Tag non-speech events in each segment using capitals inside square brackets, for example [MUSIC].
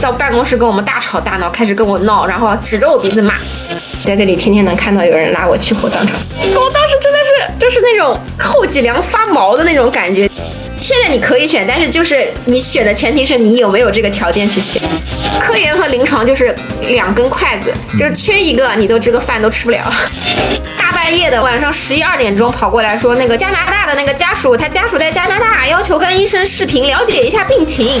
到办公室跟我们大吵大闹，开始跟我闹，然后指着我鼻子骂。在这里天天能看到有人拉我去火葬场，我当时真的是就是那种后脊梁发毛的那种感觉。现在你可以选，但是就是你选的前提是你有没有这个条件去选。科研和临床就是两根筷子，就是缺一个你都这个饭都吃不了。大半夜的晚上十一二点钟跑过来说，那个加拿大的那个家属，他家属在加拿大，要求跟医生视频了解一下病情。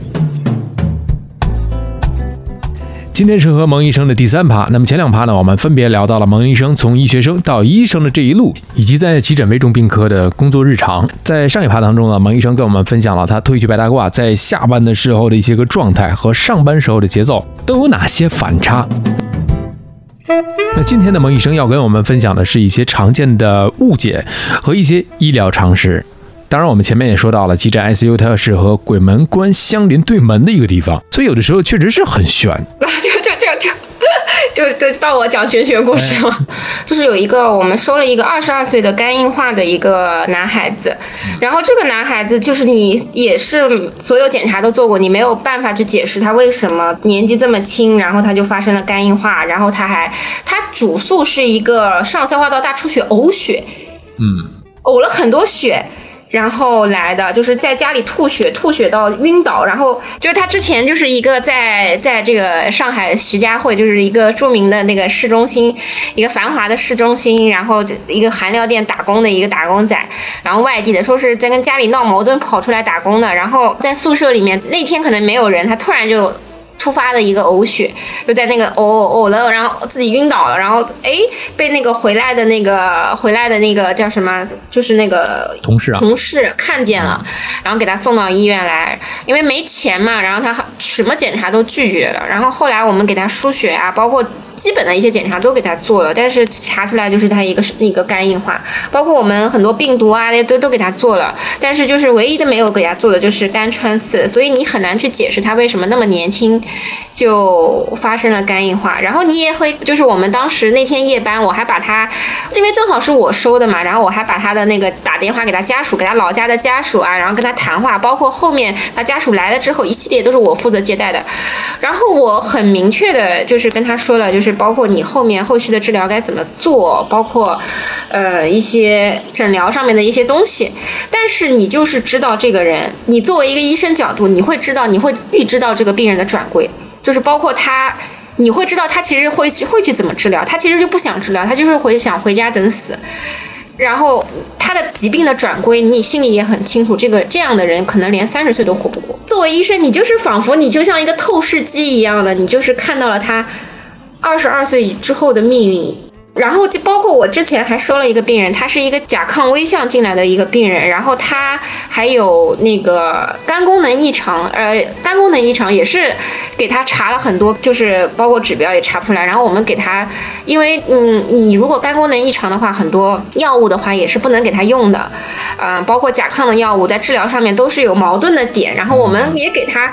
今天是和蒙医生的第三趴。那么前两趴呢，我们分别聊到了蒙医生从医学生到医生的这一路，以及在急诊危重病科的工作日常。在上一趴当中呢，蒙医生跟我们分享了他褪去白大褂在下班的时候的一些个状态和上班时候的节奏都有哪些反差。那今天的蒙医生要跟我们分享的是一些常见的误解和一些医疗常识。当然，我们前面也说到了，急诊 ICU 它是和鬼门关相邻对门的一个地方，所以有的时候确实是很悬。[LAUGHS] 就就就就就就到我讲玄学故事了。[LAUGHS] 就是有一个我们收了一个二十二岁的肝硬化的一个男孩子，然后这个男孩子就是你也是所有检查都做过，你没有办法去解释他为什么年纪这么轻，然后他就发生了肝硬化，然后他还他主诉是一个上消化道大出血呕血，嗯，呕了很多血。然后来的就是在家里吐血，吐血到晕倒，然后就是他之前就是一个在在这个上海徐家汇，就是一个著名的那个市中心，一个繁华的市中心，然后就一个韩料店打工的一个打工仔，然后外地的，说是在跟家里闹矛盾跑出来打工的，然后在宿舍里面那天可能没有人，他突然就。突发的一个呕血，就在那个呕呕了，然后自己晕倒了，然后哎被那个回来的那个回来的那个叫什么，就是那个同事同事看见了，然后给他送到医院来，因为没钱嘛，然后他什么检查都拒绝了，然后后来我们给他输血啊，包括。基本的一些检查都给他做了，但是查出来就是他一个是一个肝硬化，包括我们很多病毒啊，那都都给他做了，但是就是唯一的没有给他做的就是肝穿刺，所以你很难去解释他为什么那么年轻就发生了肝硬化。然后你也会就是我们当时那天夜班，我还把他，因为正好是我收的嘛，然后我还把他的那个打电话给他家属，给他老家的家属啊，然后跟他谈话，包括后面他家属来了之后，一系列都是我负责接待的。然后我很明确的就是跟他说了，就是。包括你后面后续的治疗该怎么做，包括，呃一些诊疗上面的一些东西，但是你就是知道这个人，你作为一个医生角度，你会知道，你会预知到这个病人的转归，就是包括他，你会知道他其实会会去怎么治疗，他其实就不想治疗，他就是会想回家等死。然后他的疾病的转归，你心里也很清楚，这个这样的人可能连三十岁都活不过。作为医生，你就是仿佛你就像一个透视机一样的，你就是看到了他。二十二岁之后的命运。然后就包括我之前还收了一个病人，他是一个甲亢危象进来的一个病人，然后他还有那个肝功能异常，呃，肝功能异常也是给他查了很多，就是包括指标也查不出来。然后我们给他，因为嗯，你如果肝功能异常的话，很多药物的话也是不能给他用的，嗯，包括甲亢的药物在治疗上面都是有矛盾的点。然后我们也给他，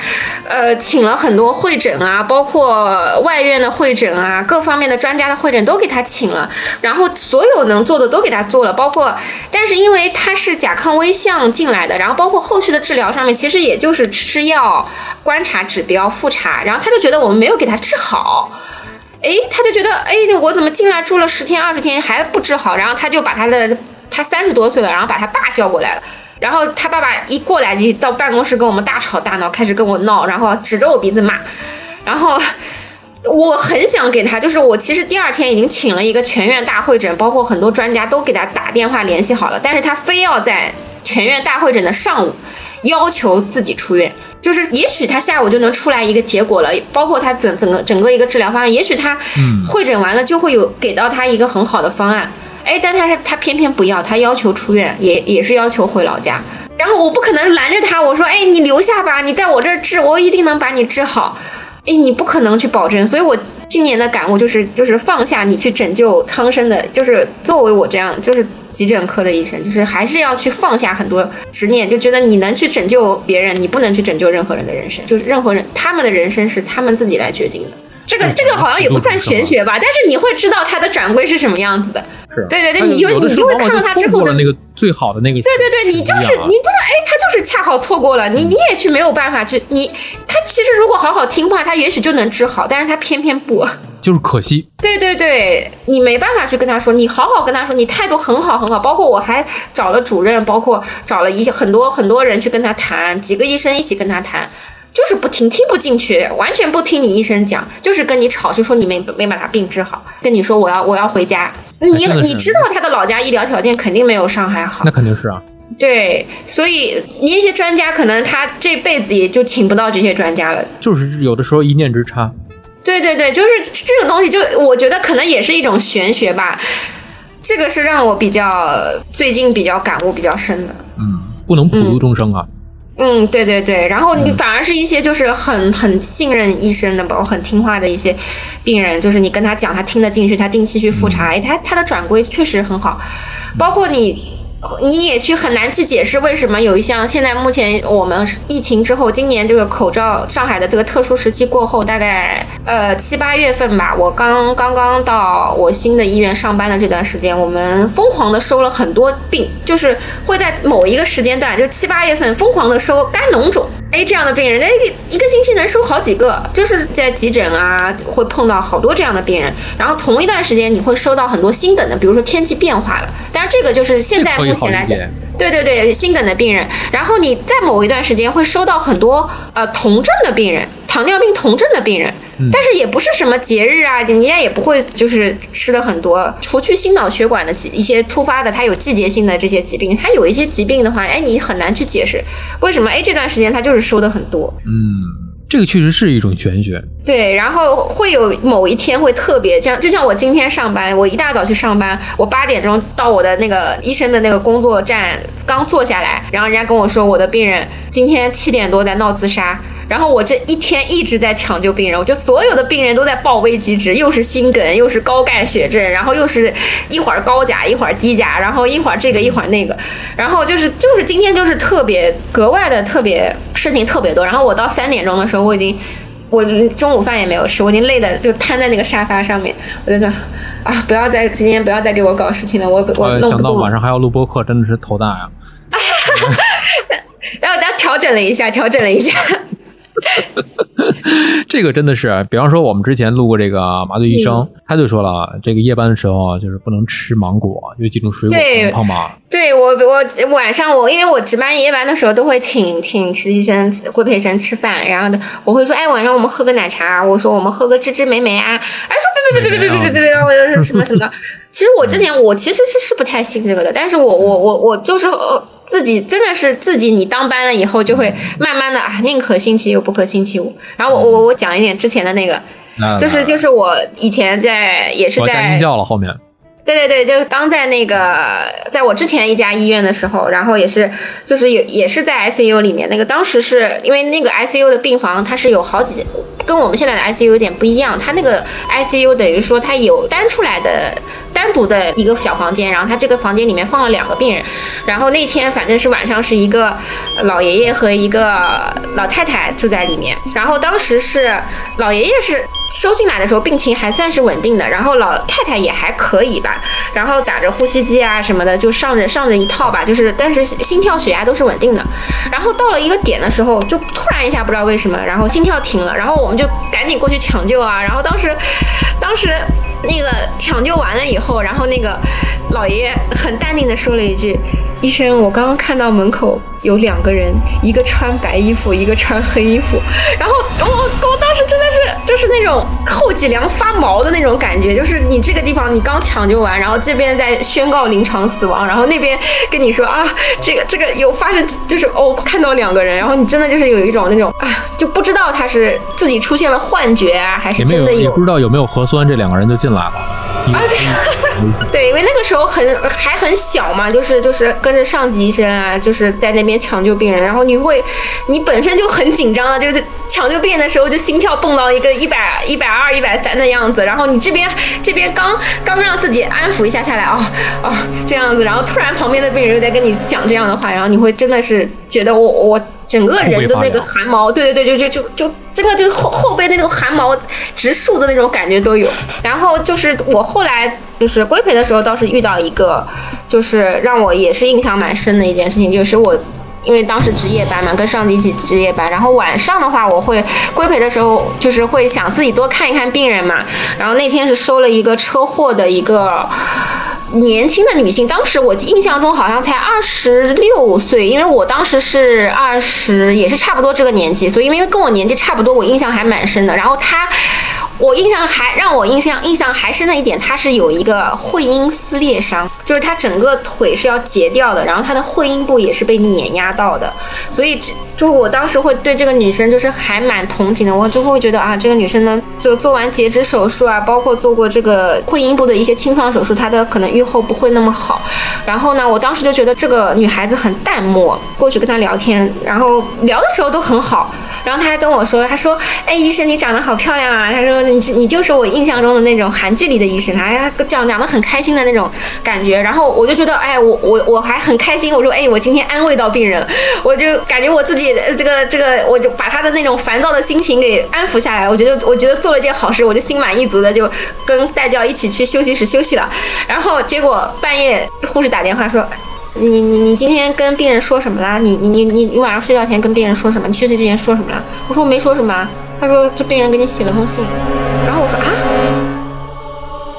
呃，请了很多会诊啊，包括外院的会诊啊，各方面的专家的会诊都给他请。了，然后所有能做的都给他做了，包括，但是因为他是甲亢危象进来的，然后包括后续的治疗上面，其实也就是吃药、观察指标、复查，然后他就觉得我们没有给他治好，哎，他就觉得，哎，我怎么进来住了十天二十天还不治好？然后他就把他的他三十多岁了，然后把他爸叫过来了，然后他爸爸一过来就到办公室跟我们大吵大闹，开始跟我闹，然后指着我鼻子骂，然后。我很想给他，就是我其实第二天已经请了一个全院大会诊，包括很多专家都给他打电话联系好了，但是他非要在全院大会诊的上午要求自己出院，就是也许他下午就能出来一个结果了，包括他整整个整个一个治疗方案，也许他会诊完了就会有给到他一个很好的方案，哎，但他是他偏偏不要，他要求出院，也也是要求回老家。然后我不可能拦着他，我说，哎，你留下吧，你在我这儿治，我一定能把你治好。哎，你不可能去保证，所以我今年的感悟就是，就是放下你去拯救苍生的，就是作为我这样，就是急诊科的医生，就是还是要去放下很多执念，就觉得你能去拯救别人，你不能去拯救任何人的人生，就是任何人他们的人生是他们自己来决定的。这个这个好像也不算玄学吧，但是你会知道它的转归是什么样子的。是，对对对，你就你就会看到他之后的那个最好的那个。对对对，你就是你知道，哎，他就是恰好错过了，你你也去没有办法去，你他其实如果好好听话，他也许就能治好，但是他偏偏不，[LAUGHS] 就是可惜。对对对，你没办法去跟他说，你好好跟他说，你态度很好很好，包括我还找了主任，包括找了一些很多很多人去跟他谈，几个医生一起跟他谈。就是不听，听不进去，完全不听你医生讲，就是跟你吵，就说你没没把他病治好，跟你说我要我要回家。你你知道他的老家医疗条件肯定没有上海好，那肯定是啊。对，所以你那些专家可能他这辈子也就请不到这些专家了。就是有的时候一念之差。对对对，就是这个东西，就我觉得可能也是一种玄学吧。这个是让我比较最近比较感悟比较深的。嗯，不能普度众生啊。嗯，对对对，然后你反而是一些就是很很信任医生的，包括很听话的一些病人，就是你跟他讲，他听得进去，他定期去复查，他他的转归确实很好，包括你。你也去很难去解释为什么有一项现在目前我们疫情之后，今年这个口罩上海的这个特殊时期过后，大概呃七八月份吧，我刚刚刚到我新的医院上班的这段时间，我们疯狂的收了很多病，就是会在某一个时间段，就七八月份疯狂的收肝脓肿。哎，这样的病人，那一个星期能收好几个，就是在急诊啊，会碰到好多这样的病人。然后同一段时间，你会收到很多心梗的，比如说天气变化了。但是，这个就是现在目前来讲，对对对，心梗的病人。然后你在某一段时间会收到很多呃酮症的病人。糖尿病酮症的病人，但是也不是什么节日啊，人家也不会就是吃的很多。除去心脑血管的一些突发的，它有季节性的这些疾病，它有一些疾病的话，哎，你很难去解释为什么哎这段时间它就是收的很多。嗯，这个确实是一种玄学。对，然后会有某一天会特别像，就像我今天上班，我一大早去上班，我八点钟到我的那个医生的那个工作站，刚坐下来，然后人家跟我说我的病人今天七点多在闹自杀。然后我这一天一直在抢救病人，我就所有的病人都在报危急值，又是心梗，又是高钙血症，然后又是一会儿高钾，一会儿低钾，然后一会儿这个一会儿那个，然后就是就是今天就是特别格外的特别事情特别多。然后我到三点钟的时候，我已经我中午饭也没有吃，我已经累的就瘫在那个沙发上面，我就想啊，不要再今天不要再给我搞事情了，我我想到晚上还要录播课，真的是头大呀。[LAUGHS] 然后大家调整了一下，调整了一下。[LAUGHS] 这个真的是，比方说我们之前录过这个麻醉医生，他就说了，这个夜班的时候就是不能吃芒果，有几种水果胖嘛？对我，我晚上我因为我值班夜班的时候都会请请实习生、规培生吃饭，然后我会说，哎，晚上我们喝个奶茶，我说我们喝个芝芝莓莓啊，哎，说别别别别别别别别别，我又是什么什么？其实我之前我其实是是不太信这个的，但是我我我我就是呃。自己真的是自己，你当班了以后就会慢慢的啊，宁可信其有，不可信其无。然后我我我讲一点之前的那个，就是就是我以前在也是在加音效了后面。对对对，就刚在那个，在我之前一家医院的时候，然后也是就是也也是在 ICU 里面，那个当时是因为那个 ICU 的病房它是有好几，跟我们现在的 ICU 有点不一样，它那个 ICU 等于说它有单出来的。单独的一个小房间，然后它这个房间里面放了两个病人，然后那天反正是晚上是一个老爷爷和一个老太太住在里面，然后当时是老爷爷是收进来的时候病情还算是稳定的，然后老太太也还可以吧，然后打着呼吸机啊什么的就上着上着一套吧，就是但是心跳血压都是稳定的，然后到了一个点的时候就突然一下不知道为什么，然后心跳停了，然后我们就赶紧过去抢救啊，然后当时当时。那个抢救完了以后，然后那个老爷爷很淡定的说了一句：“医生，我刚刚看到门口。”有两个人，一个穿白衣服，一个穿黑衣服。然后我我当时真的是就是那种后脊梁发毛的那种感觉，就是你这个地方你刚抢救完，然后这边在宣告临床死亡，然后那边跟你说啊，这个这个有发生，就是哦看到两个人，然后你真的就是有一种那种啊，就不知道他是自己出现了幻觉啊，还是真的有，也不知道有没有核酸，这两个人就进来了。啊对，因为那个时候很还很小嘛，就是就是跟着上级医生啊，就是在那边抢救病人，然后你会，你本身就很紧张了，就是抢救病人的时候就心跳蹦到一个一百一百二一百三的样子，然后你这边这边刚刚让自己安抚一下下来，哦哦这样子，然后突然旁边的病人又在跟你讲这样的话，然后你会真的是觉得我我。整个人的那个汗毛，对对对，就就就就真的就是后后背那种汗毛直竖的那种感觉都有。然后就是我后来就是规培的时候，倒是遇到一个，就是让我也是印象蛮深的一件事情，就是我因为当时值夜班嘛，跟上级一起值夜班，然后晚上的话，我会规培的时候，就是会想自己多看一看病人嘛。然后那天是收了一个车祸的一个。年轻的女性，当时我印象中好像才二十六岁，因为我当时是二十，也是差不多这个年纪，所以因为跟我年纪差不多，我印象还蛮深的。然后她，我印象还让我印象印象还深的一点，她是有一个会阴撕裂伤，就是她整个腿是要截掉的，然后她的会阴部也是被碾压到的，所以就我当时会对这个女生就是还蛮同情的，我就会觉得啊，这个女生呢，就做完截肢手术啊，包括做过这个会阴部的一些清创手术，她的可能。愈后不会那么好，然后呢，我当时就觉得这个女孩子很淡漠，过去跟她聊天，然后聊的时候都很好，然后她还跟我说，她说，哎，医生你长得好漂亮啊，她说你你就是我印象中的那种韩剧里的医生，她讲讲的很开心的那种感觉，然后我就觉得，哎，我我我还很开心，我说，哎，我今天安慰到病人了，我就感觉我自己这个这个，我就把他的那种烦躁的心情给安抚下来，我觉得我觉得做了一件好事，我就心满意足的就跟代教一起去休息室休息了，然后。结果半夜护士打电话说：“你你你今天跟病人说什么了？你你你你你晚上睡觉前跟病人说什么？你休息之前说什么了？”我说：“我没说什么。”他说：“这病人给你写了封信。”然后我说：“啊？”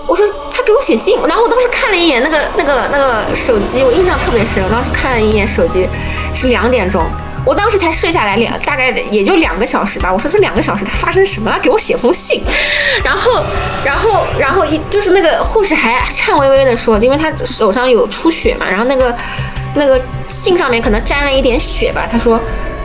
我说：“他给我写信。”然后我当时看了一眼那个那个那个手机，我印象特别深。我当时看了一眼手机，是两点钟。我当时才睡下来两，大概也就两个小时吧。我说这两个小时他发生什么了？给我写封信。然后，然后，然后一就是那个护士还颤巍巍的说，因为他手上有出血嘛，然后那个那个信上面可能沾了一点血吧。他说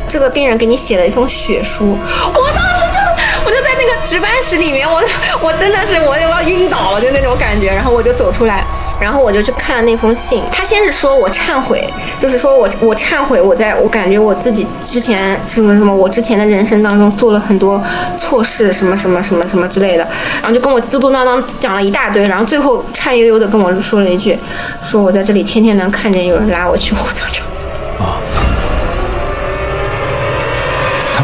这个病人给你写了一封血书。我当时就我就在那个值班室里面，我我真的是我要晕倒了，就那种感觉。然后我就走出来。然后我就去看了那封信，他先是说我忏悔，就是说我我忏悔，我在我感觉我自己之前什么什么，我之前的人生当中做了很多错事，什么什么什么什么之类的，然后就跟我嘟嘟囔囔讲了一大堆，然后最后颤悠悠的跟我说了一句，说我在这里天天能看见有人拉我去火葬场。啊，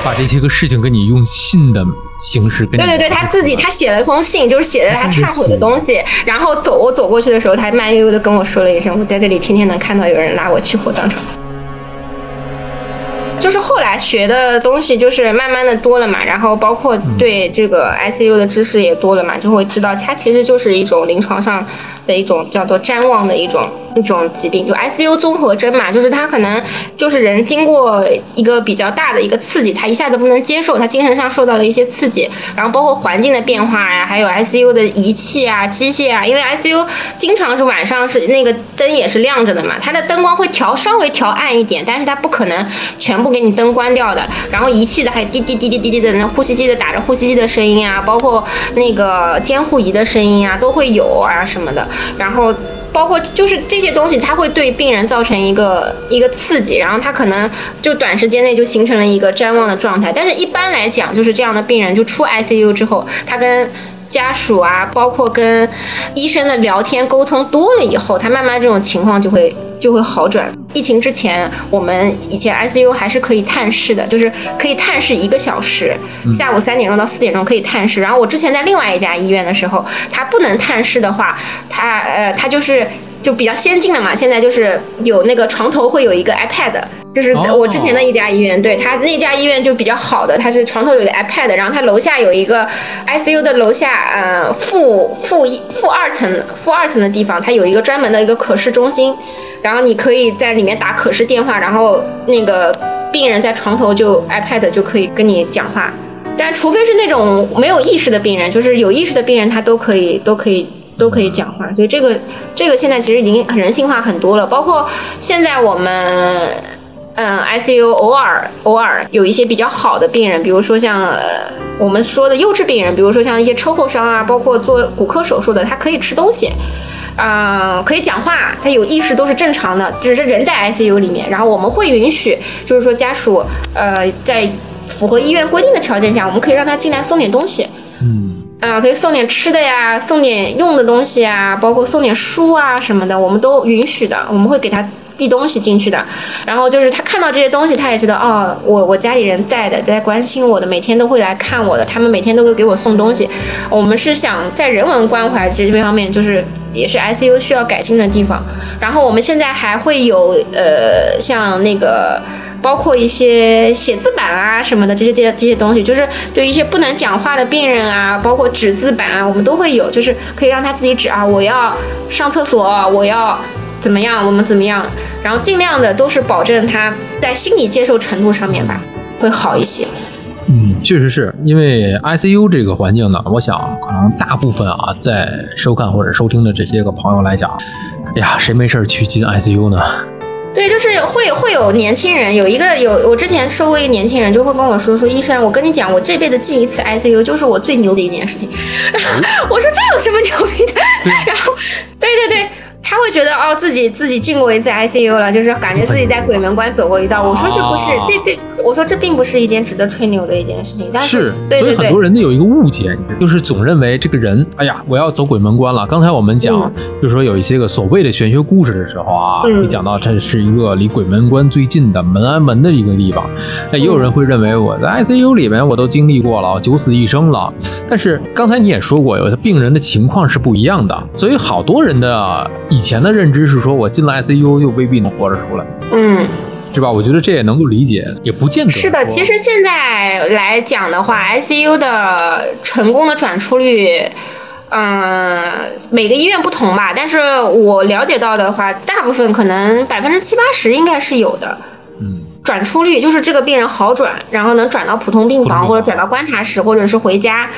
把这些个事情跟你用信的。形式对对对，他自己他写了一封信，就是写的他忏悔的东西。然后走我走过去的时候，他慢悠悠的跟我说了一声：“我在这里天天能看到有人拉我去火葬场。”就是后来学的东西就是慢慢的多了嘛，然后包括对这个 ICU 的知识也多了嘛，就会知道它其实就是一种临床上的一种叫做瞻望的一种一种疾病，就 ICU 综合征嘛，就是它可能就是人经过一个比较大的一个刺激，他一下子不能接受，他精神上受到了一些刺激，然后包括环境的变化呀，还有 ICU 的仪器啊、机械啊，因为 ICU 经常是晚上是那个灯也是亮着的嘛，它的灯光会调稍微调暗一点，但是它不可能全部。给你灯关掉的，然后仪器的还有滴滴滴滴滴滴的那呼吸机的打着呼吸机的声音啊，包括那个监护仪的声音啊，都会有啊什么的。然后包括就是这些东西，它会对病人造成一个一个刺激，然后他可能就短时间内就形成了一个谵妄的状态。但是一般来讲，就是这样的病人就出 ICU 之后，他跟家属啊，包括跟医生的聊天沟通多了以后，他慢慢这种情况就会。就会好转。疫情之前，我们以前 ICU 还是可以探视的，就是可以探视一个小时，下午三点钟到四点钟可以探视。然后我之前在另外一家医院的时候，他不能探视的话，他呃他就是就比较先进的嘛。现在就是有那个床头会有一个 iPad，就是我之前的一家医院，对他那家医院就比较好的，他是床头有个 iPad，然后他楼下有一个 ICU 的楼下呃负负一负二层负二层的地方，它有一个专门的一个可视中心。然后你可以在里面打可视电话，然后那个病人在床头就 iPad 就可以跟你讲话，但除非是那种没有意识的病人，就是有意识的病人他都可以都可以都可以讲话，所以这个这个现在其实已经人性化很多了。包括现在我们嗯 ICU 偶尔偶尔有一些比较好的病人，比如说像呃我们说的优质病人，比如说像一些车祸伤啊，包括做骨科手术的，他可以吃东西。啊，可以讲话，他有意识都是正常的，只是人在 ICU 里面。然后我们会允许，就是说家属呃在符合医院规定的条件下，我们可以让他进来送点东西。嗯，啊，可以送点吃的呀，送点用的东西啊，包括送点书啊什么的，我们都允许的。我们会给他递东西进去的。然后就是他看到这些东西，他也觉得哦，我我家里人在的，在关心我的，每天都会来看我的，他们每天都会给我送东西。我们是想在人文关怀这这方面，就是也是 ICU 需要改进的地方。然后我们现在还会有呃，像那个。包括一些写字板啊什么的，这些这些这些东西，就是对一些不能讲话的病人啊，包括纸字板啊，我们都会有，就是可以让他自己指啊，我要上厕所，我要怎么样，我们怎么样，然后尽量的都是保证他在心理接受程度上面吧，会好一些。嗯，确实是因为 ICU 这个环境呢，我想可能大部分啊在收看或者收听的这些个朋友来讲，哎呀，谁没事儿去进 ICU 呢？对，就是会会有年轻人，有一个有我之前收过一个年轻人，就会跟我说说医生，我跟你讲，我这辈子进一次 ICU 就是我最牛的一件事情。[LAUGHS] 我说这有什么牛逼的？然后，对对对。他会觉得哦，自己自己进过一次 ICU 了，就是感觉自己在鬼门关走过一道。我说这不是这并，我说这并不是一件值得吹牛的一件事情。但是，所以很多人都有一个误解，就是总认为这个人，哎呀，我要走鬼门关了。刚才我们讲，就是说有一些个所谓的玄学故事的时候啊，会讲到这是一个离鬼门关最近的门安门的一个地方。那也有人会认为我在 ICU 里面我都经历过了，九死一生了。但是刚才你也说过，有的病人的情况是不一样的，所以好多人的。以前的认知是说，我进了 ICU 又未必能活着出来，嗯，是吧？我觉得这也能够理解，也不见得是的。其实现在来讲的话，ICU 的成功的转出率，嗯，每个医院不同吧。但是我了解到的话，大部分可能百分之七八十应该是有的。嗯，转出率就是这个病人好转，然后能转到普通病房，或者转到观察室，或者是回家，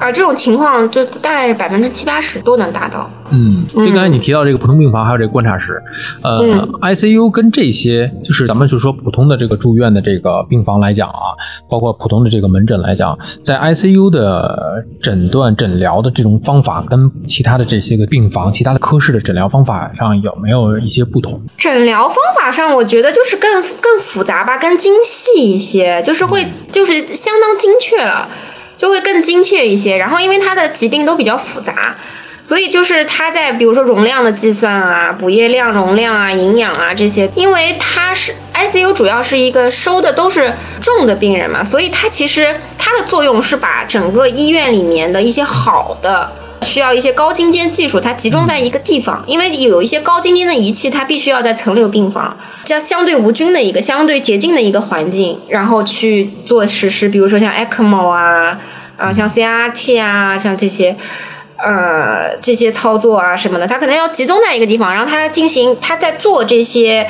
啊，这种情况就大概百分之七八十都能达到。嗯，就刚才你提到这个普通病房，还有这个观察室，呃，ICU 跟这些就是咱们就说普通的这个住院的这个病房来讲啊，包括普通的这个门诊来讲，在 ICU 的诊断诊疗的这种方法，跟其他的这些个病房、其他的科室的诊疗方法上有没有一些不同？诊疗方法上，我觉得就是更更复杂吧，更精细一些，就是会就是相当精确了，就会更精确一些。然后因为他的疾病都比较复杂。所以就是它在比如说容量的计算啊、补液量、容量啊、营养啊这些，因为它是 ICU 主要是一个收的都是重的病人嘛，所以它其实它的作用是把整个医院里面的一些好的需要一些高精尖技术，它集中在一个地方，因为有一些高精尖的仪器，它必须要在层流病房，像相对无菌的一个相对洁净的一个环境，然后去做实施，比如说像 ECMO 啊，啊像 CRT 啊，像这些。呃，这些操作啊什么的，他可能要集中在一个地方，然后他进行他在做这些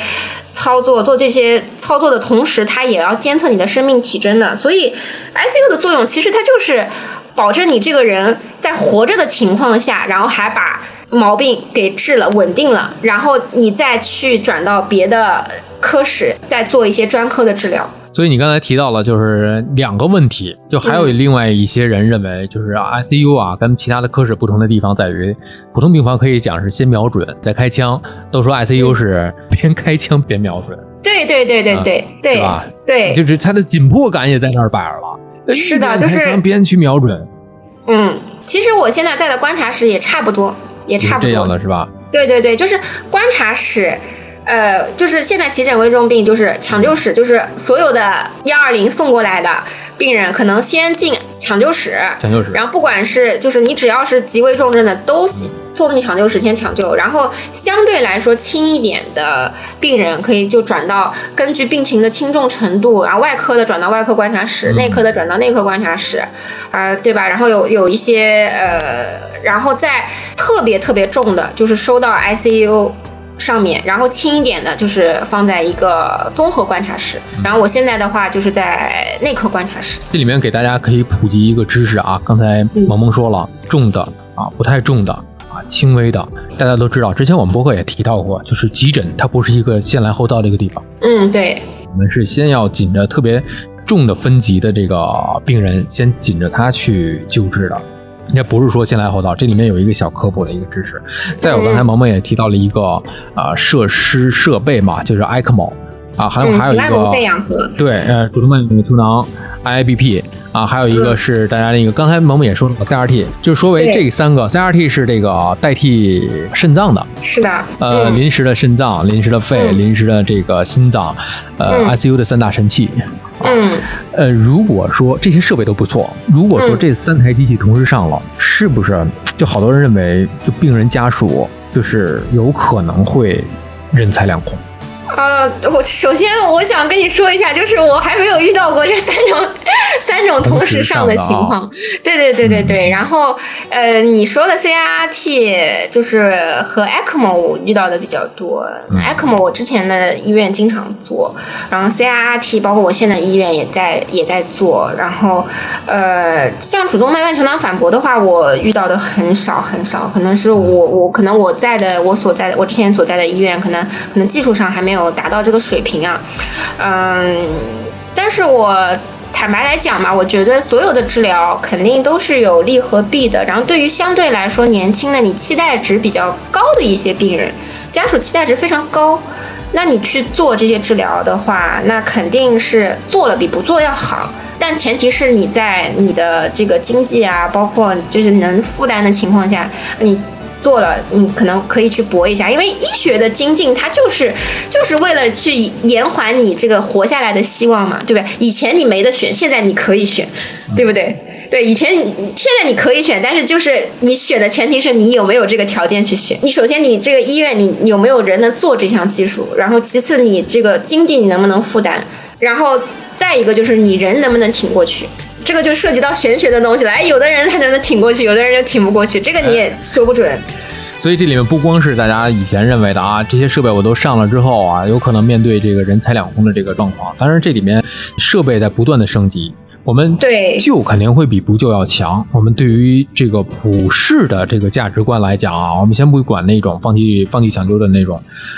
操作、做这些操作的同时，他也要监测你的生命体征的。所以，ICU 的作用其实它就是保证你这个人在活着的情况下，然后还把毛病给治了、稳定了，然后你再去转到别的科室，再做一些专科的治疗。所以你刚才提到了，就是两个问题，就还有另外一些人认为，就是 ICU 啊，跟其他的科室不同的地方在于，普通病房可以讲是先瞄准再开枪，都说 ICU 是边开枪边瞄准。对对对对对对，是吧？对，就是它的紧迫感也在那儿摆着了。是的，就是边去瞄准。嗯，其实我现在在的观察室也差不多，也差不多这样的是吧？对对对，就是观察室。呃，就是现在急诊危重病，就是抢救室，就是所有的幺二零送过来的病人，可能先进抢救室，抢救室，然后不管是就是你只要是极危重症的，都送进抢救室先抢救，然后相对来说轻一点的病人，可以就转到根据病情的轻重程度，然后外科的转到外科观察室，内科的转到内科观察室，啊，对吧？然后有有一些呃，然后再特别特别重的，就是收到 ICU。上面，然后轻一点的，就是放在一个综合观察室。然后我现在的话，就是在内科观察室。这里面给大家可以普及一个知识啊，刚才萌萌说了，重的啊，不太重的啊，轻微的，大家都知道。之前我们博客也提到过，就是急诊它不是一个先来后到的一个地方。嗯，对。我们是先要紧着特别重的分级的这个病人，先紧着他去救治的。也不是说先来后到，这里面有一个小科普的一个知识。再有，刚才萌萌也提到了一个啊设施设备嘛，就是 ECMO 啊，还有还有一个对，呃，主动脉突囊 IABP。啊，还有一个是大家那个，刚才萌萌也说了，CRT，就是说为这三个，CRT 是这个代替肾脏的，是的，呃，临时的肾脏、临时的肺、临时的这个心脏，呃，ICU 的三大神器。嗯，呃，如果说这些设备都不错，如果说这三台机器同时上了，是不是就好多人认为，就病人家属就是有可能会人财两空？呃，我首先我想跟你说一下，就是我还没有遇到过这三种 [LAUGHS] 三种同时上的情况。对对对对对。然后呃，你说的 CRT 就是和 ECMO 我遇到的比较多。ECMO 我之前的医院经常做，然后 CRT 包括我现在医院也在也在做。然后呃，像主动脉瓣球囊反搏的话，我遇到的很少很少，可能是我我可能我在的我所在的我之前所在的医院，可能可能技术上还没有。有达到这个水平啊，嗯，但是我坦白来讲嘛，我觉得所有的治疗肯定都是有利和弊的。然后对于相对来说年轻的、你期待值比较高的一些病人，家属期待值非常高，那你去做这些治疗的话，那肯定是做了比不做要好。但前提是你在你的这个经济啊，包括就是能负担的情况下，你。做了，你可能可以去搏一下，因为医学的精进，它就是就是为了去延缓你这个活下来的希望嘛，对不对？以前你没得选，现在你可以选，对不对？对，以前现在你可以选，但是就是你选的前提是你有没有这个条件去选。你首先你这个医院你有没有人能做这项技术，然后其次你这个经济你能不能负担，然后再一个就是你人能不能挺过去。这个就涉及到玄学的东西了，哎，有的人他就能挺过去，有的人就挺不过去，这个你也说不准。所以这里面不光是大家以前认为的啊，这些设备我都上了之后啊，有可能面对这个人财两空的这个状况。当然，这里面设备在不断的升级，我们对旧肯定会比不旧要强。我们对于这个普世的这个价值观来讲啊，我们先不管那种放弃放弃抢救的那种，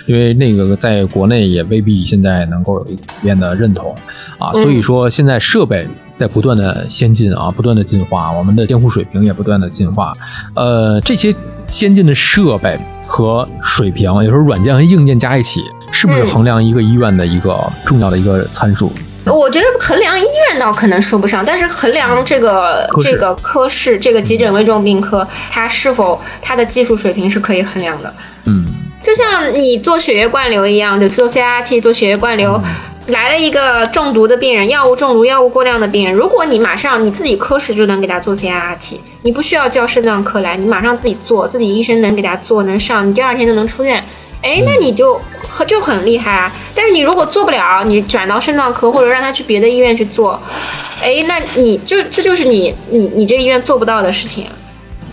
因为那个在国内也未必现在能够有一普遍的认同啊。所以说现在设备。在不断的先进啊，不断的进化，我们的监护水平也不断的进化。呃，这些先进的设备和水平，有时候软件和硬件加一起，是不是衡量一个医院的一个重要的一个参数？我觉得衡量医院倒可能说不上，但是衡量这个这个科室，这个急诊危重病科，它是否它的技术水平是可以衡量的。嗯，就像你做血液灌流一样，就做 CRT 做血液灌流。来了一个中毒的病人，药物中毒、药物过量的病人。如果你马上你自己科室就能给他做 CRT，你不需要叫肾脏科来，你马上自己做，自己医生能给他做，能上，你第二天就能出院。哎，那你就就很厉害啊。但是你如果做不了，你转到肾脏科或者让他去别的医院去做，哎，那你就这就是你你你这医院做不到的事情。啊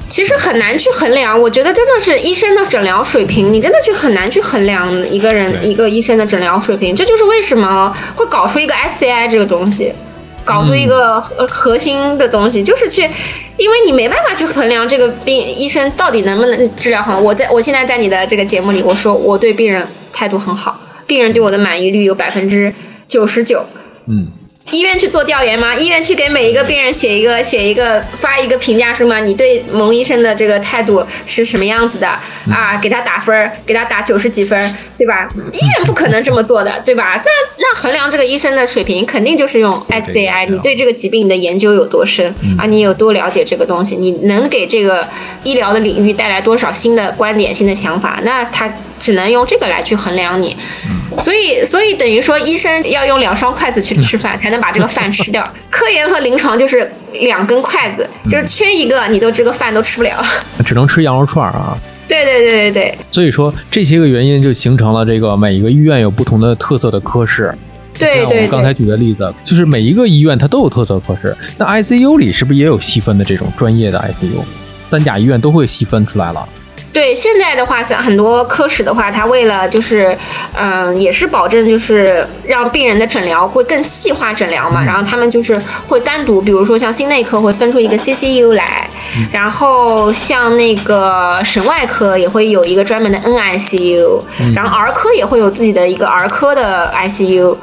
其实很难去衡量，我觉得真的是医生的诊疗水平，你真的去很难去衡量一个人一个医生的诊疗水平。这就是为什么会搞出一个 SCI 这个东西，搞出一个核核心的东西，就是去，因为你没办法去衡量这个病医生到底能不能治疗好。我在我现在在你的这个节目里，我说我对病人态度很好，病人对我的满意率有百分之九十九。嗯。医院去做调研吗？医院去给每一个病人写一个写一个发一个评价书吗？你对蒙医生的这个态度是什么样子的啊？给他打分，给他打九十几分，对吧？医院不可能这么做的，对吧？那那衡量这个医生的水平，肯定就是用 SCI。你对这个疾病的研究有多深啊？你有多了解这个东西？你能给这个医疗的领域带来多少新的观点、新的想法？那他。只能用这个来去衡量你，所以所以等于说医生要用两双筷子去吃饭，才能把这个饭吃掉。[LAUGHS] 科研和临床就是两根筷子，就是缺一个，你都这个饭都吃不了。[LAUGHS] 只能吃羊肉串啊！对对对对对。所以说这些个原因就形成了这个每一个医院有不同的特色的科室。对对。我刚才举的例子，就是每一个医院它都有特色科室。那 ICU 里是不是也有细分的这种专业的 ICU？三甲医院都会细分出来了。对，现在的话，像很多科室的话，它为了就是，嗯，也是保证就是让病人的诊疗会更细化诊疗嘛，然后他们就是会单独，比如说像心内科会分出一个 CCU 来，然后像那个神外科也会有一个专门的 NICU，然后儿科也会有自己的一个儿科的 ICU，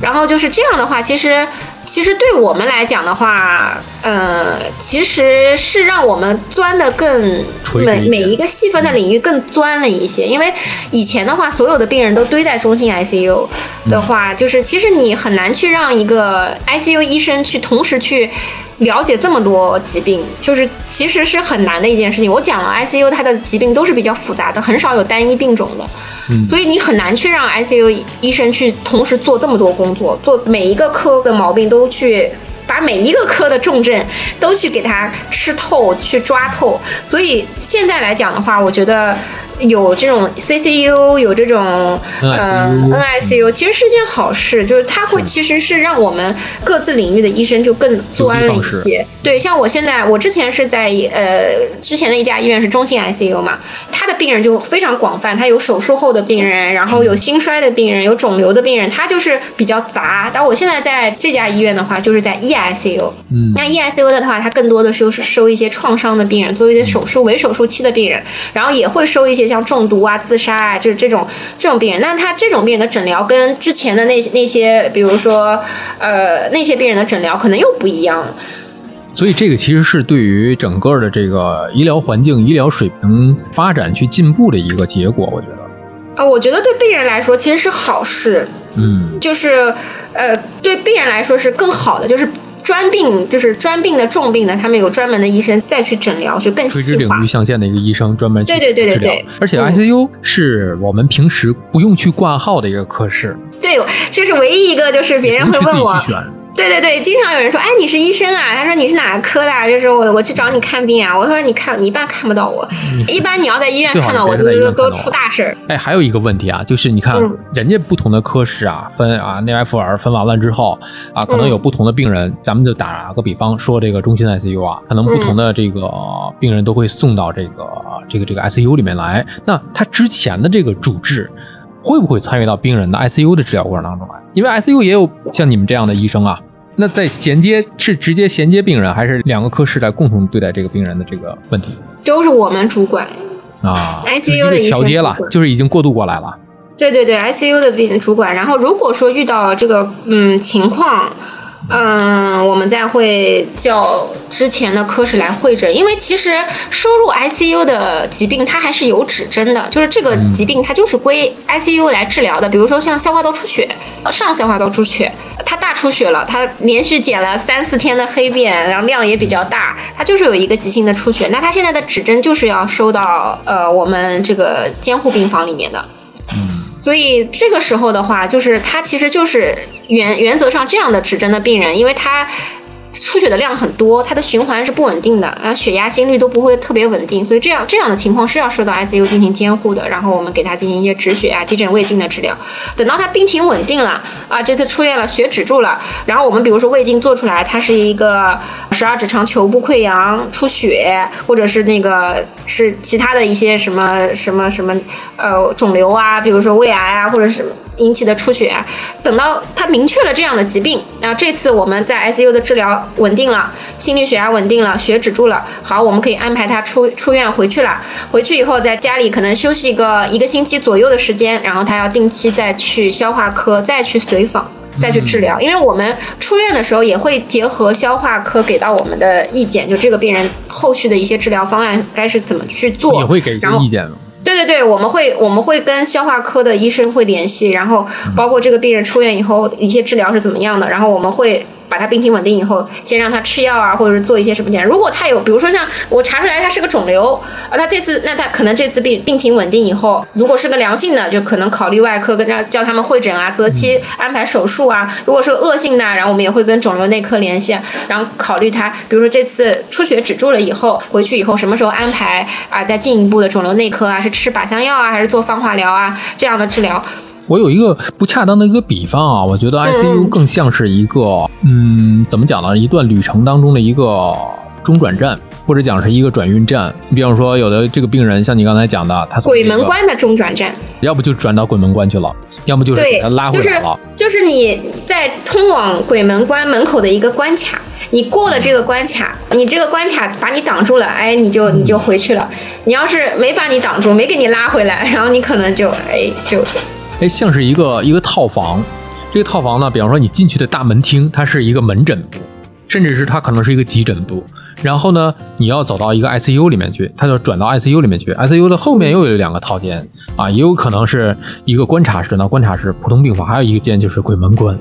然后就是这样的话，其实。其实对我们来讲的话，呃，其实是让我们钻的更每每一个细分的领域更钻了一些。因为以前的话，所有的病人都堆在中心 ICU 的话，就是其实你很难去让一个 ICU 医生去同时去。了解这么多疾病，就是其实是很难的一件事情。我讲了，ICU 它的疾病都是比较复杂的，很少有单一病种的，所以你很难去让 ICU 医生去同时做这么多工作，做每一个科的毛病都去把每一个科的重症都去给它吃透、去抓透。所以现在来讲的话，我觉得。有这种 CCU，有这种呃 NICU，其实是件好事，就是它会其实是让我们各自领域的医生就更钻了一些。对，像我现在，我之前是在呃之前的一家医院是中心 ICU 嘛，他的病人就非常广泛，他有手术后的病人，然后有心衰的病人，有肿瘤的病人，他就是比较杂。但我现在在这家医院的话，就是在 EICU，嗯，那 EICU 的话，它更多的是是收一些创伤的病人，做一些手术围手术期的病人，然后也会收一些。像中毒啊、自杀啊，就是这种这种病人，那他这种病人的诊疗跟之前的那些那些，比如说呃那些病人的诊疗可能又不一样。所以这个其实是对于整个的这个医疗环境、医疗水平发展去进步的一个结果，我觉得。啊，我觉得对病人来说其实是好事。嗯，就是呃，对病人来说是更好的，就是。专病就是专病的重病的，他们有专门的医生再去诊疗，就更垂直领域象限的一个医生专门对对对对对，而且 ICU 是我们平时不用去挂号的一个科室。对，这是唯一一个，就是别人会问我。对对对，经常有人说，哎，你是医生啊？他说你是哪个科的？就是我我去找你看病啊。我说你看，你一般看不到我，一般你要在医院看到我，都都出大事儿。哎，还有一个问题啊，就是你看人家不同的科室啊，分啊内外妇儿分完了之后啊，可能有不同的病人。咱们就打个比方说，这个中心 ICU 啊，可能不同的这个病人都会送到这个这个这个 ICU 里面来。那他之前的这个主治。会不会参与到病人的 ICU 的治疗过程当中来？因为 ICU 也有像你们这样的医生啊。那在衔接是直接衔接病人，还是两个科室来共同对待这个病人的这个问题？都是我们主管啊，[LAUGHS] ICU 的调接了，就是已经过渡过来了。对对对，ICU 的病主管。然后如果说遇到这个嗯情况。嗯，我们再会叫之前的科室来会诊，因为其实收入 ICU 的疾病它还是有指针的，就是这个疾病它就是归 ICU 来治疗的。比如说像消化道出血，上消化道出血，它大出血了，它连续减了三四天的黑便，然后量也比较大，它就是有一个急性的出血，那它现在的指针就是要收到呃我们这个监护病房里面的。所以这个时候的话，就是他其实就是原原则上这样的指针的病人，因为他。出血的量很多，它的循环是不稳定的，然后血压、心率都不会特别稳定，所以这样这样的情况是要受到 ICU 进行监护的。然后我们给他进行一些止血啊、急诊胃镜的治疗。等到他病情稳定了啊，这次出院了，血止住了，然后我们比如说胃镜做出来，它是一个十二指肠球部溃疡出血，或者是那个是其他的一些什么什么什么呃肿瘤啊，比如说胃癌啊，或者什么。引起的出血，等到他明确了这样的疾病，那这次我们在 ICU 的治疗稳定了，心率血压稳定了，血止住了，好，我们可以安排他出出院回去了。回去以后在家里可能休息个一个星期左右的时间，然后他要定期再去消化科再去随访，再去治疗。因为我们出院的时候也会结合消化科给到我们的意见，就这个病人后续的一些治疗方案该是怎么去做，也会给一些意见对对对，我们会我们会跟消化科的医生会联系，然后包括这个病人出院以后一些治疗是怎么样的，然后我们会。把他病情稳定以后，先让他吃药啊，或者是做一些什么检查。如果他有，比如说像我查出来他是个肿瘤啊，他这次那他可能这次病病情稳定以后，如果是个良性的，就可能考虑外科跟他叫他们会诊啊，择期安排手术啊。如果是恶性的，然后我们也会跟肿瘤内科联系，然后考虑他，比如说这次出血止住了以后，回去以后什么时候安排啊？再进一步的肿瘤内科啊，是吃靶向药啊，还是做放化疗啊这样的治疗？我有一个不恰当的一个比方啊，我觉得 ICU 更像是一个，嗯，怎么讲呢？一段旅程当中的一个中转站，或者讲是一个转运站。你比方说，有的这个病人，像你刚才讲的，他鬼门关的中转站，要不就转到鬼门关去了，要么就是给他拉回来了。就是你在通往鬼门关门口的一个关卡，你过了这个关卡，你这个关卡把你挡住了，哎，你就你就回去了。你要是没把你挡住，没给你拉回来，然后你可能就哎就。哎，像是一个一个套房，这个套房呢，比方说你进去的大门厅，它是一个门诊部，甚至是它可能是一个急诊部。然后呢，你要走到一个 ICU 里面去，它就转到 ICU 里面去。ICU 的后面又有两个套间啊，也有可能是一个观察室呢，观察室、普通病房，还有一个间就是鬼门关。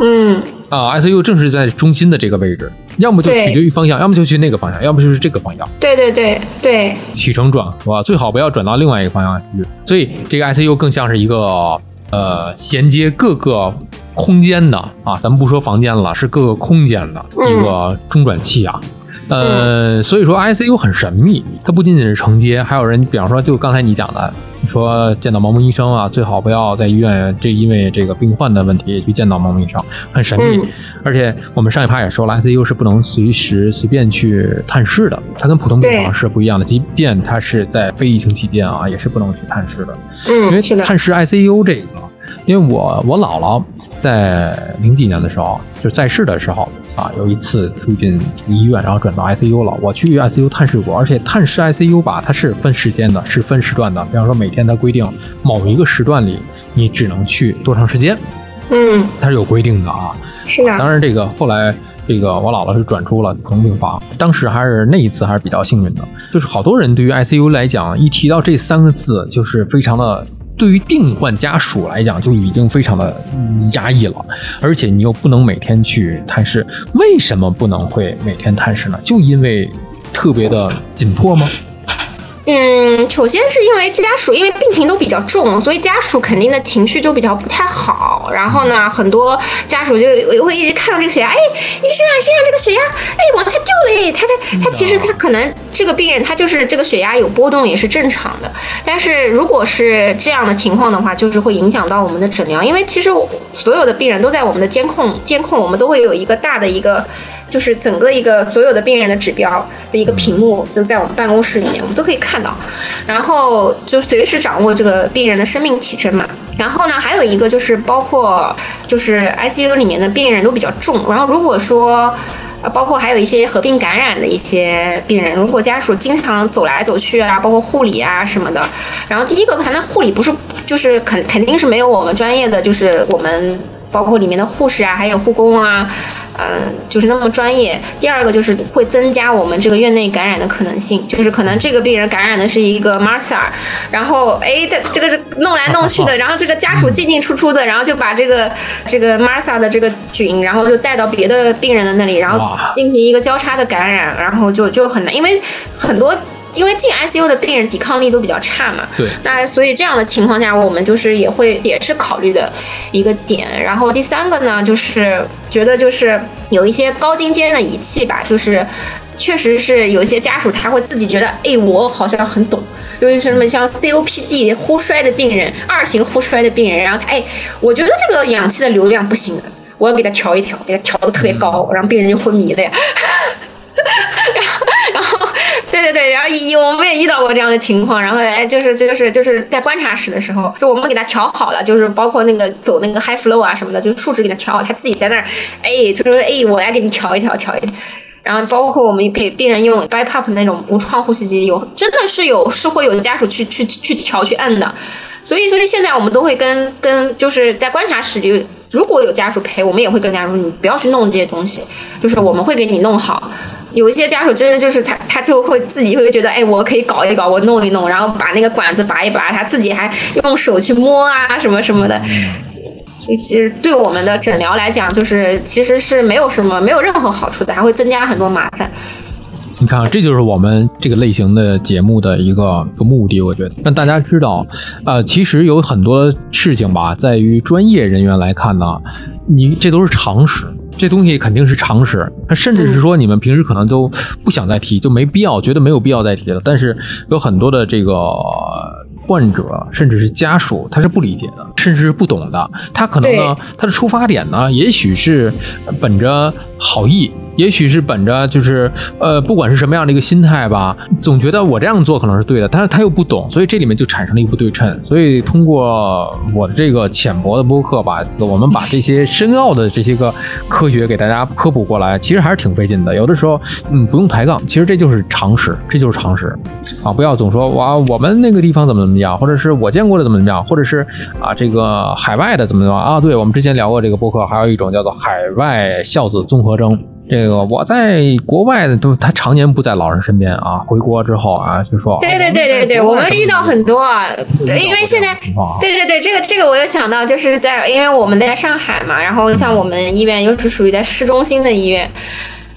嗯啊，ICU 正是在中心的这个位置，要么就取决于方向，要么就去那个方向，要么就是这个方向。对对对对，起承转合最好不要转到另外一个方向去。所以这个 ICU 更像是一个呃衔接各个空间的啊，咱们不说房间了，是各个空间的一个中转器啊。呃，所以说 ICU 很神秘，它不仅仅是承接，还有人，比方说，就刚才你讲的，说见到盲目医生啊，最好不要在医院，这因为这个病患的问题去见到盲目医生，很神秘。而且我们上一趴也说了，ICU 是不能随时随便去探视的，它跟普通病房是不一样的，即便它是在非疫情期间啊，也是不能去探视的。嗯，因为探视 ICU 这个，因为我我姥姥在零几年的时候就在世的时候。啊，有一次住进医院，然后转到 ICU 了。我去 ICU 探视过，而且探视 ICU 吧，它是分时间的，是分时段的。比方说，每天它规定某一个时段里你只能去多长时间，嗯，它是有规定的啊。是的。当然，这个后来这个我姥姥是转出了普通病房，当时还是那一次还是比较幸运的。就是好多人对于 ICU 来讲，一提到这三个字，就是非常的。对于病患家属来讲，就已经非常的压抑了，而且你又不能每天去探视，为什么不能会每天探视呢？就因为特别的紧迫吗？嗯，首先是因为家属因为病情都比较重，所以家属肯定的情绪就比较不太好。然后呢，很多家属就会一直看到这个血压，哎，医生啊，身上这个血压，哎，往下掉了，哎，他他他其实他可能这个病人他就是这个血压有波动也是正常的。但是如果是这样的情况的话，就是会影响到我们的诊疗，因为其实所有的病人都在我们的监控监控，我们都会有一个大的一个。就是整个一个所有的病人的指标的一个屏幕，就在我们办公室里面，我们都可以看到，然后就随时掌握这个病人的生命体征嘛。然后呢，还有一个就是包括 [LAUGHS] 就是 ICU 里面的病人都比较重，然后如果说呃，包括还有一些合并感染的一些病人，如果家属经常走来走去啊，包括护理啊什么的，然后第一个可能护理不是就是肯肯定是没有我们专业的，就是我们。包括里面的护士啊，还有护工啊，嗯，就是那么专业。第二个就是会增加我们这个院内感染的可能性，就是可能这个病人感染的是一个 MRSA，然后哎，这这个是弄来弄去的，[LAUGHS] 然后这个家属进进出出的，然后就把这个这个 MRSA 的这个菌，然后就带到别的病人的那里，然后进行一个交叉的感染，然后就就很难，因为很多。因为进 ICU 的病人抵抗力都比较差嘛，对，那所以这样的情况下，我们就是也会也是考虑的一个点。然后第三个呢，就是觉得就是有一些高精尖的仪器吧，就是确实是有一些家属他会自己觉得，哎，我好像很懂，尤其是什么像 COPD 呼衰的病人，二型呼衰的病人，然后哎，我觉得这个氧气的流量不行，我要给他调一调，给他调的特别高，然后病人就昏迷了呀。然后，对对对，然后一我们也遇到过这样的情况，然后哎，就是就是就是在观察室的时候，就我们给他调好了，就是包括那个走那个 high flow 啊什么的，就是数值给他调好，他自己在那儿，哎，就说哎，我来给你调一调，调一调。然后包括我们给病人用 BiPAP 那种无创呼吸机，有真的是有是会有家属去去去调去摁的，所以所以现在我们都会跟跟就是在观察室就。如果有家属陪，我们也会跟家属，你不要去弄这些东西，就是我们会给你弄好。有一些家属真的就是他，他就会自己会觉得，哎，我可以搞一搞，我弄一弄，然后把那个管子拔一拔，他自己还用手去摸啊，什么什么的。其实对我们的诊疗来讲，就是其实是没有什么，没有任何好处的，还会增加很多麻烦。你看，这就是我们这个类型的节目的一个一个目的，我觉得让大家知道，呃，其实有很多事情吧，在于专业人员来看呢，你这都是常识，这东西肯定是常识，甚至是说你们平时可能都不想再提，就没必要，觉得没有必要再提了。但是有很多的这个患者，甚至是家属，他是不理解的，甚至是不懂的。他可能呢，他的出发点呢，也许是本着好意。也许是本着就是呃，不管是什么样的一个心态吧，总觉得我这样做可能是对的，但是他又不懂，所以这里面就产生了一个不对称。所以通过我的这个浅薄的播客吧，我们把这些深奥的这些个科学给大家科普过来，其实还是挺费劲的。有的时候，嗯，不用抬杠，其实这就是常识，这就是常识啊！不要总说哇，我们那个地方怎么怎么样，或者是我见过的怎么怎么样，或者是啊，这个海外的怎么怎么啊？对，我们之前聊过这个播客，还有一种叫做海外孝子综合征。这个我在国外的都，他常年不在老人身边啊。回国之后啊，就说对对对对对，我们遇到很多啊，因为现在对对对，这个这个我又想到，就是在因为我们在上海嘛，然后像我们医院又是属于在市中心的医院。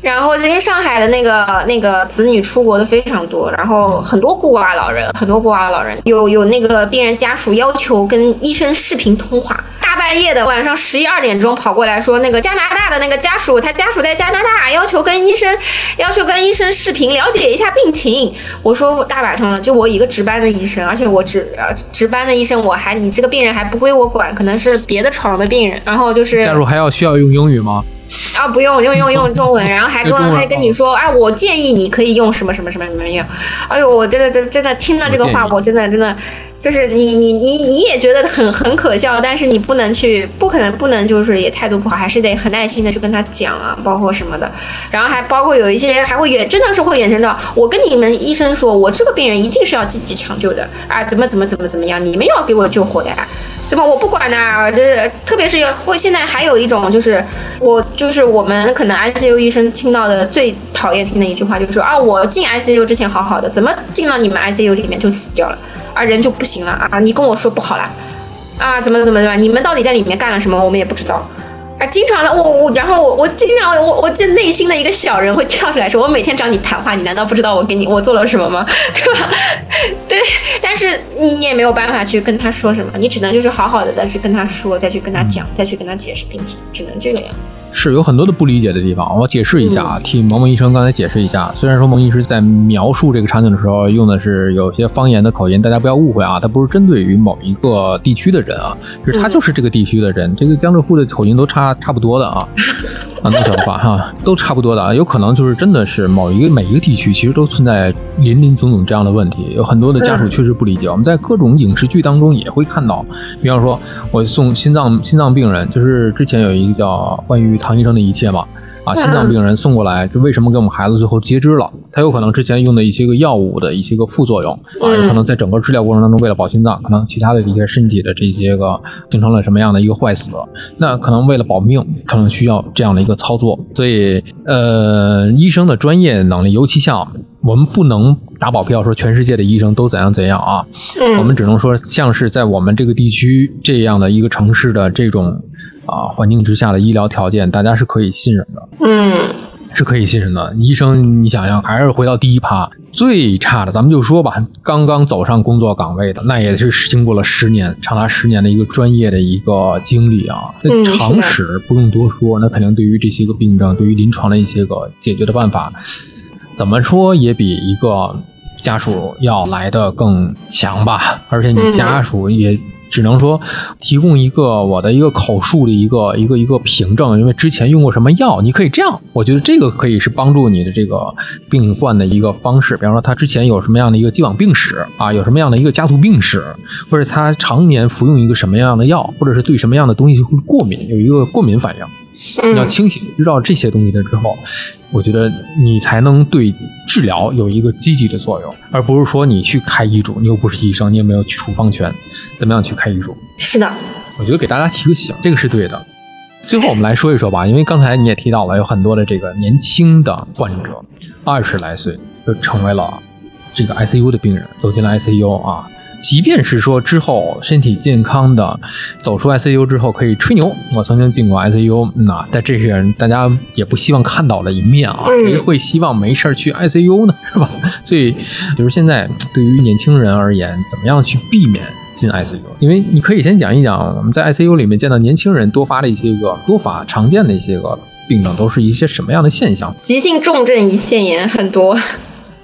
然后这些上海的那个那个子女出国的非常多，然后很多孤寡老人，很多孤寡老人有有那个病人家属要求跟医生视频通话，大半夜的晚上十一二点钟跑过来说那个加拿大的那个家属，他家属在加拿大，要求跟医生要求跟医生视频了解一下病情。我说我大晚上的，就我一个值班的医生，而且我值值班的医生，我还你这个病人还不归我管，可能是别的床的病人，然后就是家属还要需要用英语吗？啊，不用用用用中文，[LAUGHS] 然后还跟还跟你说，哎，我建议你可以用什么什么什么什么用。哎呦，我真的真真的听了这个话，我真的真的。就是你你你你也觉得很很可笑，但是你不能去，不可能不能就是也态度不好，还是得很耐心的去跟他讲啊，包括什么的，然后还包括有一些还会远，真的是会远程到我跟你们医生说，我这个病人一定是要积极抢救的啊，怎么怎么怎么怎么样，你们要给我救活的呀，什么我不管呐，就是特别是会现在还有一种就是我就是我们可能 ICU 医生听到的最讨厌听的一句话就是说啊，我进 ICU 之前好好的，怎么进到你们 ICU 里面就死掉了？啊，人就不行了啊！你跟我说不好了，啊，怎么怎么怎么？你们到底在里面干了什么？我们也不知道。啊，经常的，我我，然后我我经常我我这内心的一个小人会跳出来说：我每天找你谈话，你难道不知道我给你我做了什么吗？[LAUGHS] 对吧？对，但是你也没有办法去跟他说什么，你只能就是好好的再去跟他说，再去跟他讲，再去跟他解释并且，只能这个样。是有很多的不理解的地方，我解释一下啊，替萌萌医生刚才解释一下。虽然说萌医师在描述这个场景的时候用的是有些方言的口音，大家不要误会啊，他不是针对于某一个地区的人啊，就是他就是这个地区的人，这个江浙沪的口音都差差不多的啊。[LAUGHS] 啊，那小的话哈，都差不多的啊，有可能就是真的是某一个每一个地区其实都存在林林总总这样的问题，有很多的家属确实不理解。我们在各种影视剧当中也会看到，比方说我送心脏心脏病人，就是之前有一个叫关于唐医生的一切嘛。啊，心脏病人送过来，就为什么给我们孩子最后截肢了？他有可能之前用的一些个药物的一些个副作用啊，有可能在整个治疗过程当中为了保心脏，可能其他的一些身体的这些个形成了什么样的一个坏死，那可能为了保命，可能需要这样的一个操作。所以，呃，医生的专业能力，尤其像我们不能打保票说全世界的医生都怎样怎样啊，我们只能说像是在我们这个地区这样的一个城市的这种。啊，环境之下的医疗条件，大家是可以信任的。嗯，是可以信任的。医生，你想想，还是回到第一趴，最差的，咱们就说吧，刚刚走上工作岗位的，那也是经过了十年，长达十年的一个专业的一个经历啊。那常识不用多说，那肯定对于这些个病症，对于临床的一些个解决的办法，怎么说也比一个家属要来的更强吧。而且你家属也。只能说提供一个我的一个口述的一个一个一个凭证，因为之前用过什么药，你可以这样，我觉得这个可以是帮助你的这个病患的一个方式。比方说他之前有什么样的一个既往病史啊，有什么样的一个家族病史，或者他常年服用一个什么样的药，或者是对什么样的东西会过敏，有一个过敏反应。你要清醒知道这些东西的之后，我觉得你才能对治疗有一个积极的作用，而不是说你去开医嘱，你又不是医生，你也没有处方权，怎么样去开医嘱？是的，我觉得给大家提个醒，这个是对的。最后我们来说一说吧，因为刚才你也提到了，有很多的这个年轻的患者，二十来岁就成为了这个 ICU 的病人，走进了 ICU 啊。即便是说之后身体健康的走出 ICU 之后可以吹牛，我曾经进过 ICU，那但这些人大家也不希望看到的一面啊，谁会希望没事去 ICU 呢？是吧？[LAUGHS] 所以就是现在对于年轻人而言，怎么样去避免进 ICU？因为你可以先讲一讲我们在 ICU 里面见到年轻人多发的一些个多发常见的一些个病症都是一些什么样的现象？急性重症胰腺炎很多。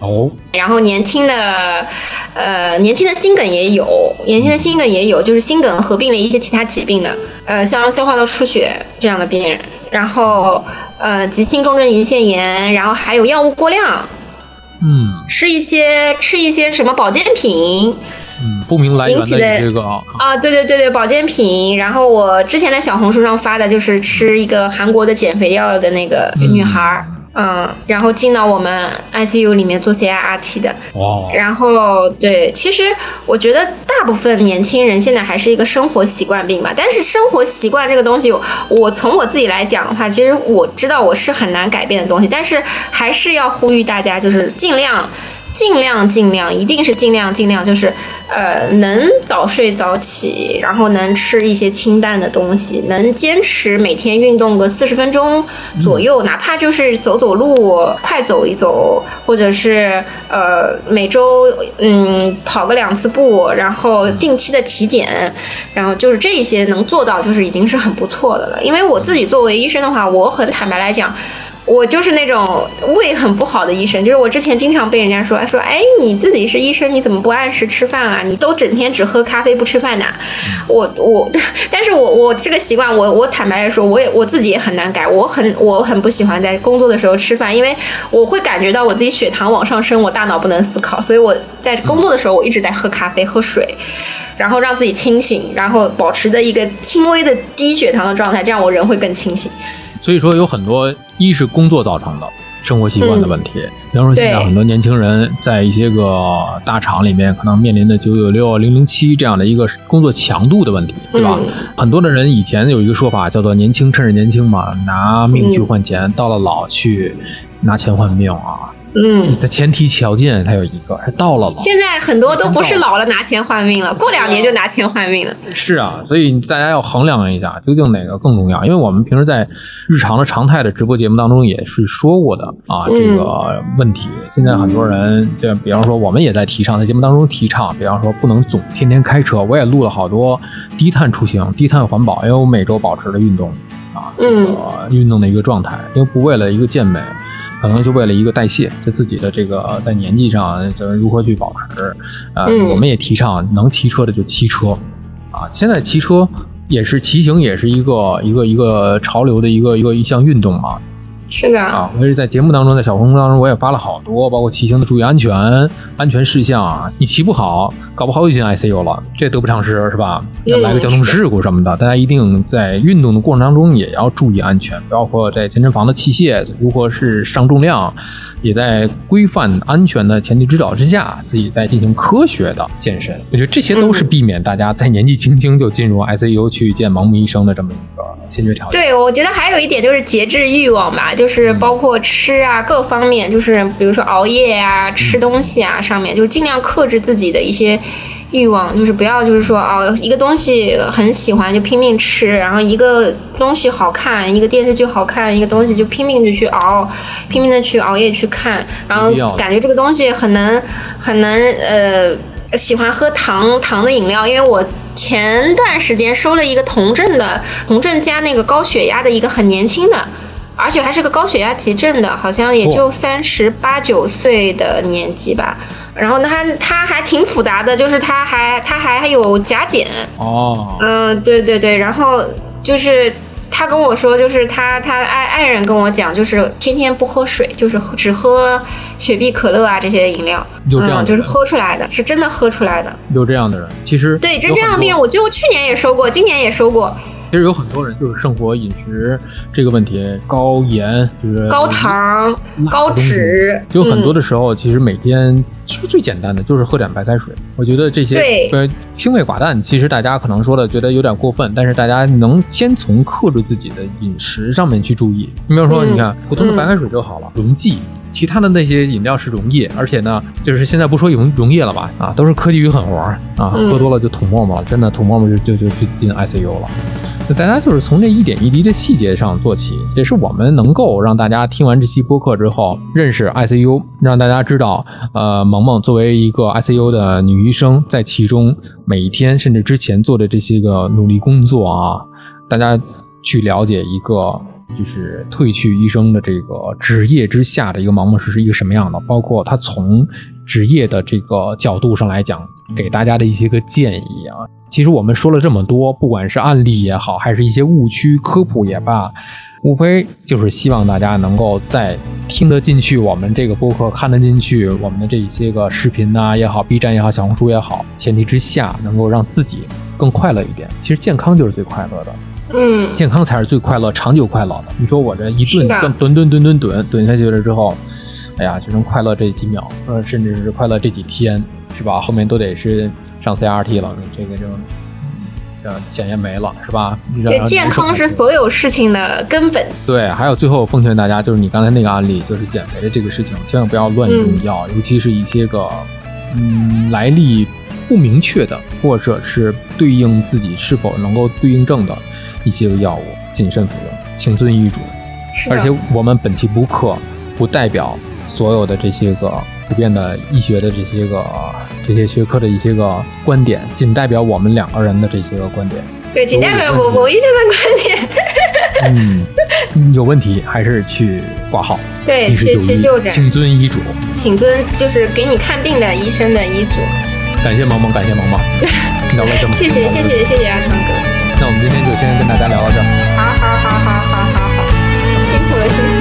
哦，然后年轻的，呃，年轻的心梗也有，年轻的心梗也有，就是心梗合并了一些其他疾病的，呃，像消化道出血这样的病人，然后呃急性重症胰腺炎，然后还有药物过量，嗯吃一些吃一些什么保健品。嗯，不明来源引起的的这个啊，对对对对，保健品。然后我之前在小红书上发的就是吃一个韩国的减肥药的那个女孩儿，嗯然后进到我们 ICU 里面做 CIRT 的。哦，然后对，其实我觉得大部分年轻人现在还是一个生活习惯病吧。但是生活习惯这个东西，我从我自己来讲的话，其实我知道我是很难改变的东西，但是还是要呼吁大家，就是尽量。尽量尽量，一定是尽量尽量，就是呃，能早睡早起，然后能吃一些清淡的东西，能坚持每天运动个四十分钟左右，哪怕就是走走路，快走一走，或者是呃每周嗯跑个两次步，然后定期的体检，然后就是这些能做到，就是已经是很不错的了。因为我自己作为医生的话，我很坦白来讲。我就是那种胃很不好的医生，就是我之前经常被人家说说，哎，你自己是医生，你怎么不按时吃饭啊？你都整天只喝咖啡不吃饭呐、我我，[LAUGHS] 但是我我这个习惯，我我坦白来说，我也我自己也很难改。我很我很不喜欢在工作的时候吃饭，因为我会感觉到我自己血糖往上升，我大脑不能思考，所以我在工作的时候我一直在喝咖啡喝水。然后让自己清醒，然后保持着一个轻微的低血糖的状态，这样我人会更清醒。所以说有很多一是工作造成的生活习惯的问题，比方说现在很多年轻人在一些个大厂里面，可能面临的九九六、零零七这样的一个工作强度的问题，对吧？嗯很多的人以前有一个说法叫做“年轻趁着年轻嘛，拿命去换钱，到了老去拿钱换命啊”。嗯，的前提条件它有一个，是到了老。现在很多都不是老了拿钱换命了，过两年就拿钱换命了。是啊，所以大家要衡量一下，究竟哪个更重要。因为我们平时在日常的常态的直播节目当中也是说过的啊，嗯这个问题。现在很多人，就比方说我们也在提倡，在节目当中提倡，比方说不能总天天开车。我也录了好多低碳出行、低碳环保，因为我每周保持的运动啊，这嗯个运动的一个状态，因为不为了一个健美。可能就为了一个代谢，就自己的这个在年纪上，怎么如何去保持，呃，嗯我们也提倡能骑车的就骑车，啊，现在骑车也是骑行，也是一个一个一个潮流的一个一个一项运动嘛。是的，啊，我也是在节目当中，在小红书当中，我也发了好多，包括骑行的注意安全、安全事项啊。你骑不好，搞不好就进 ICU 了，这得不偿失，是吧？要来个交通事故什么的，大家一定在运动的过程当中也要注意安全，包括在健身房的器械如何是上重量，也在规范安全的前提指导之下，自己在进行科学的健身。我觉得这些都是避免大家在年纪轻轻就进入 ICU 去见盲目医生的这么一个先决条件。对，我觉得还有一点就是节制欲望吧，就是包括吃啊各方面，就是比如说熬夜啊、吃东西啊上面，就尽量克制自己的一些欲望，就是不要就是说哦一个东西很喜欢就拼命吃，然后一个东西好看，一个电视剧好看，一个东西就拼命的去熬，拼命的去熬夜去看，然后感觉这个东西很能很能呃。喜欢喝糖糖的饮料，因为我前段时间收了一个酮症的酮症加那个高血压的一个很年轻的，而且还是个高血压急症的，好像也就三十八九岁的年纪吧。然后呢，他他还挺复杂的，就是他还他还还有甲减，哦，嗯，对对对，然后就是他跟我说，就是他他爱爱人跟我讲，就是天天不喝水，就是只喝雪碧、可乐啊这些饮料，就这样嗯，就是喝出来的，是真的喝出来的。有这样的人，其实对，真这样的病人，我就去年也收过，今年也收过，其实有很多人就是生活饮食这个问题，高盐就是高糖、高脂，有很多嗯的时候，其实每天其实最简单的就是喝点白开水。我觉得这些对呃清味寡淡，其实大家可能说的觉得有点过分，但是大家能先从克制自己的饮食上面去注意。你比如说，嗯你看普通的白开水就好了，溶剂。其他的那些饮料是溶液，而且呢，就是现在不说溶溶液了吧，啊，都是科技与狠活啊，嗯喝多了就吐沫沫了，真的吐沫沫就就就就进 ICU 了。大家就是从这一点一滴的细节上做起，也是我们能够让大家听完这期播客之后认识 ICU，让大家知道，呃，萌萌作为一个 ICU 的女医生，在其中每一天甚至之前做的这些个努力工作啊，大家去了解一个。就是褪去医生的这个职业之下的一个盲目是是一个什么样的，包括他从职业的这个角度上来讲，给大家的一些个建议啊。其实我们说了这么多，不管是案例也好，还是一些误区科普也罢，无非就是希望大家能够在听得进去我们这个播客，看得进去我们的这一些个视频呐也好，B 站也好，小红书也好，前提之下，能够让自己更快乐一点。其实健康就是最快乐的。嗯，健康才是最快乐、长久快乐的。你说我这一顿顿顿顿顿顿顿下去了之后，哎呀，就能快乐这几秒，呃，甚至是快乐这几天，是吧？后面都得是上 CRT 了，这个就呃，钱也没了，是吧？让对，健康是所有事情的根本。对，还有最后奉劝大家，就是你刚才那个案例，就是减肥的这个事情，千万不要乱用药，尤其是一些个嗯来历不明确的，或者是对应自己是否能够对应症的一些个药物，谨慎服用，请遵医嘱。是，而且我们本期播客不代表所有的这些个普遍的医学的这些个这些学科的一些个观点，仅代表我们两个人的这些个观点。对，仅代表我我医生的观点。嗯，有问题还是去挂号，[LAUGHS] 对，去去医就诊，请遵医嘱。请遵就是给你看病的医生的医嘱。感谢萌萌，感谢萌萌，聊了这么多谢谢谢谢谢谢阿汤哥。那我们今天就先跟大家聊到这儿。好好好好好好好，辛苦了辛苦了。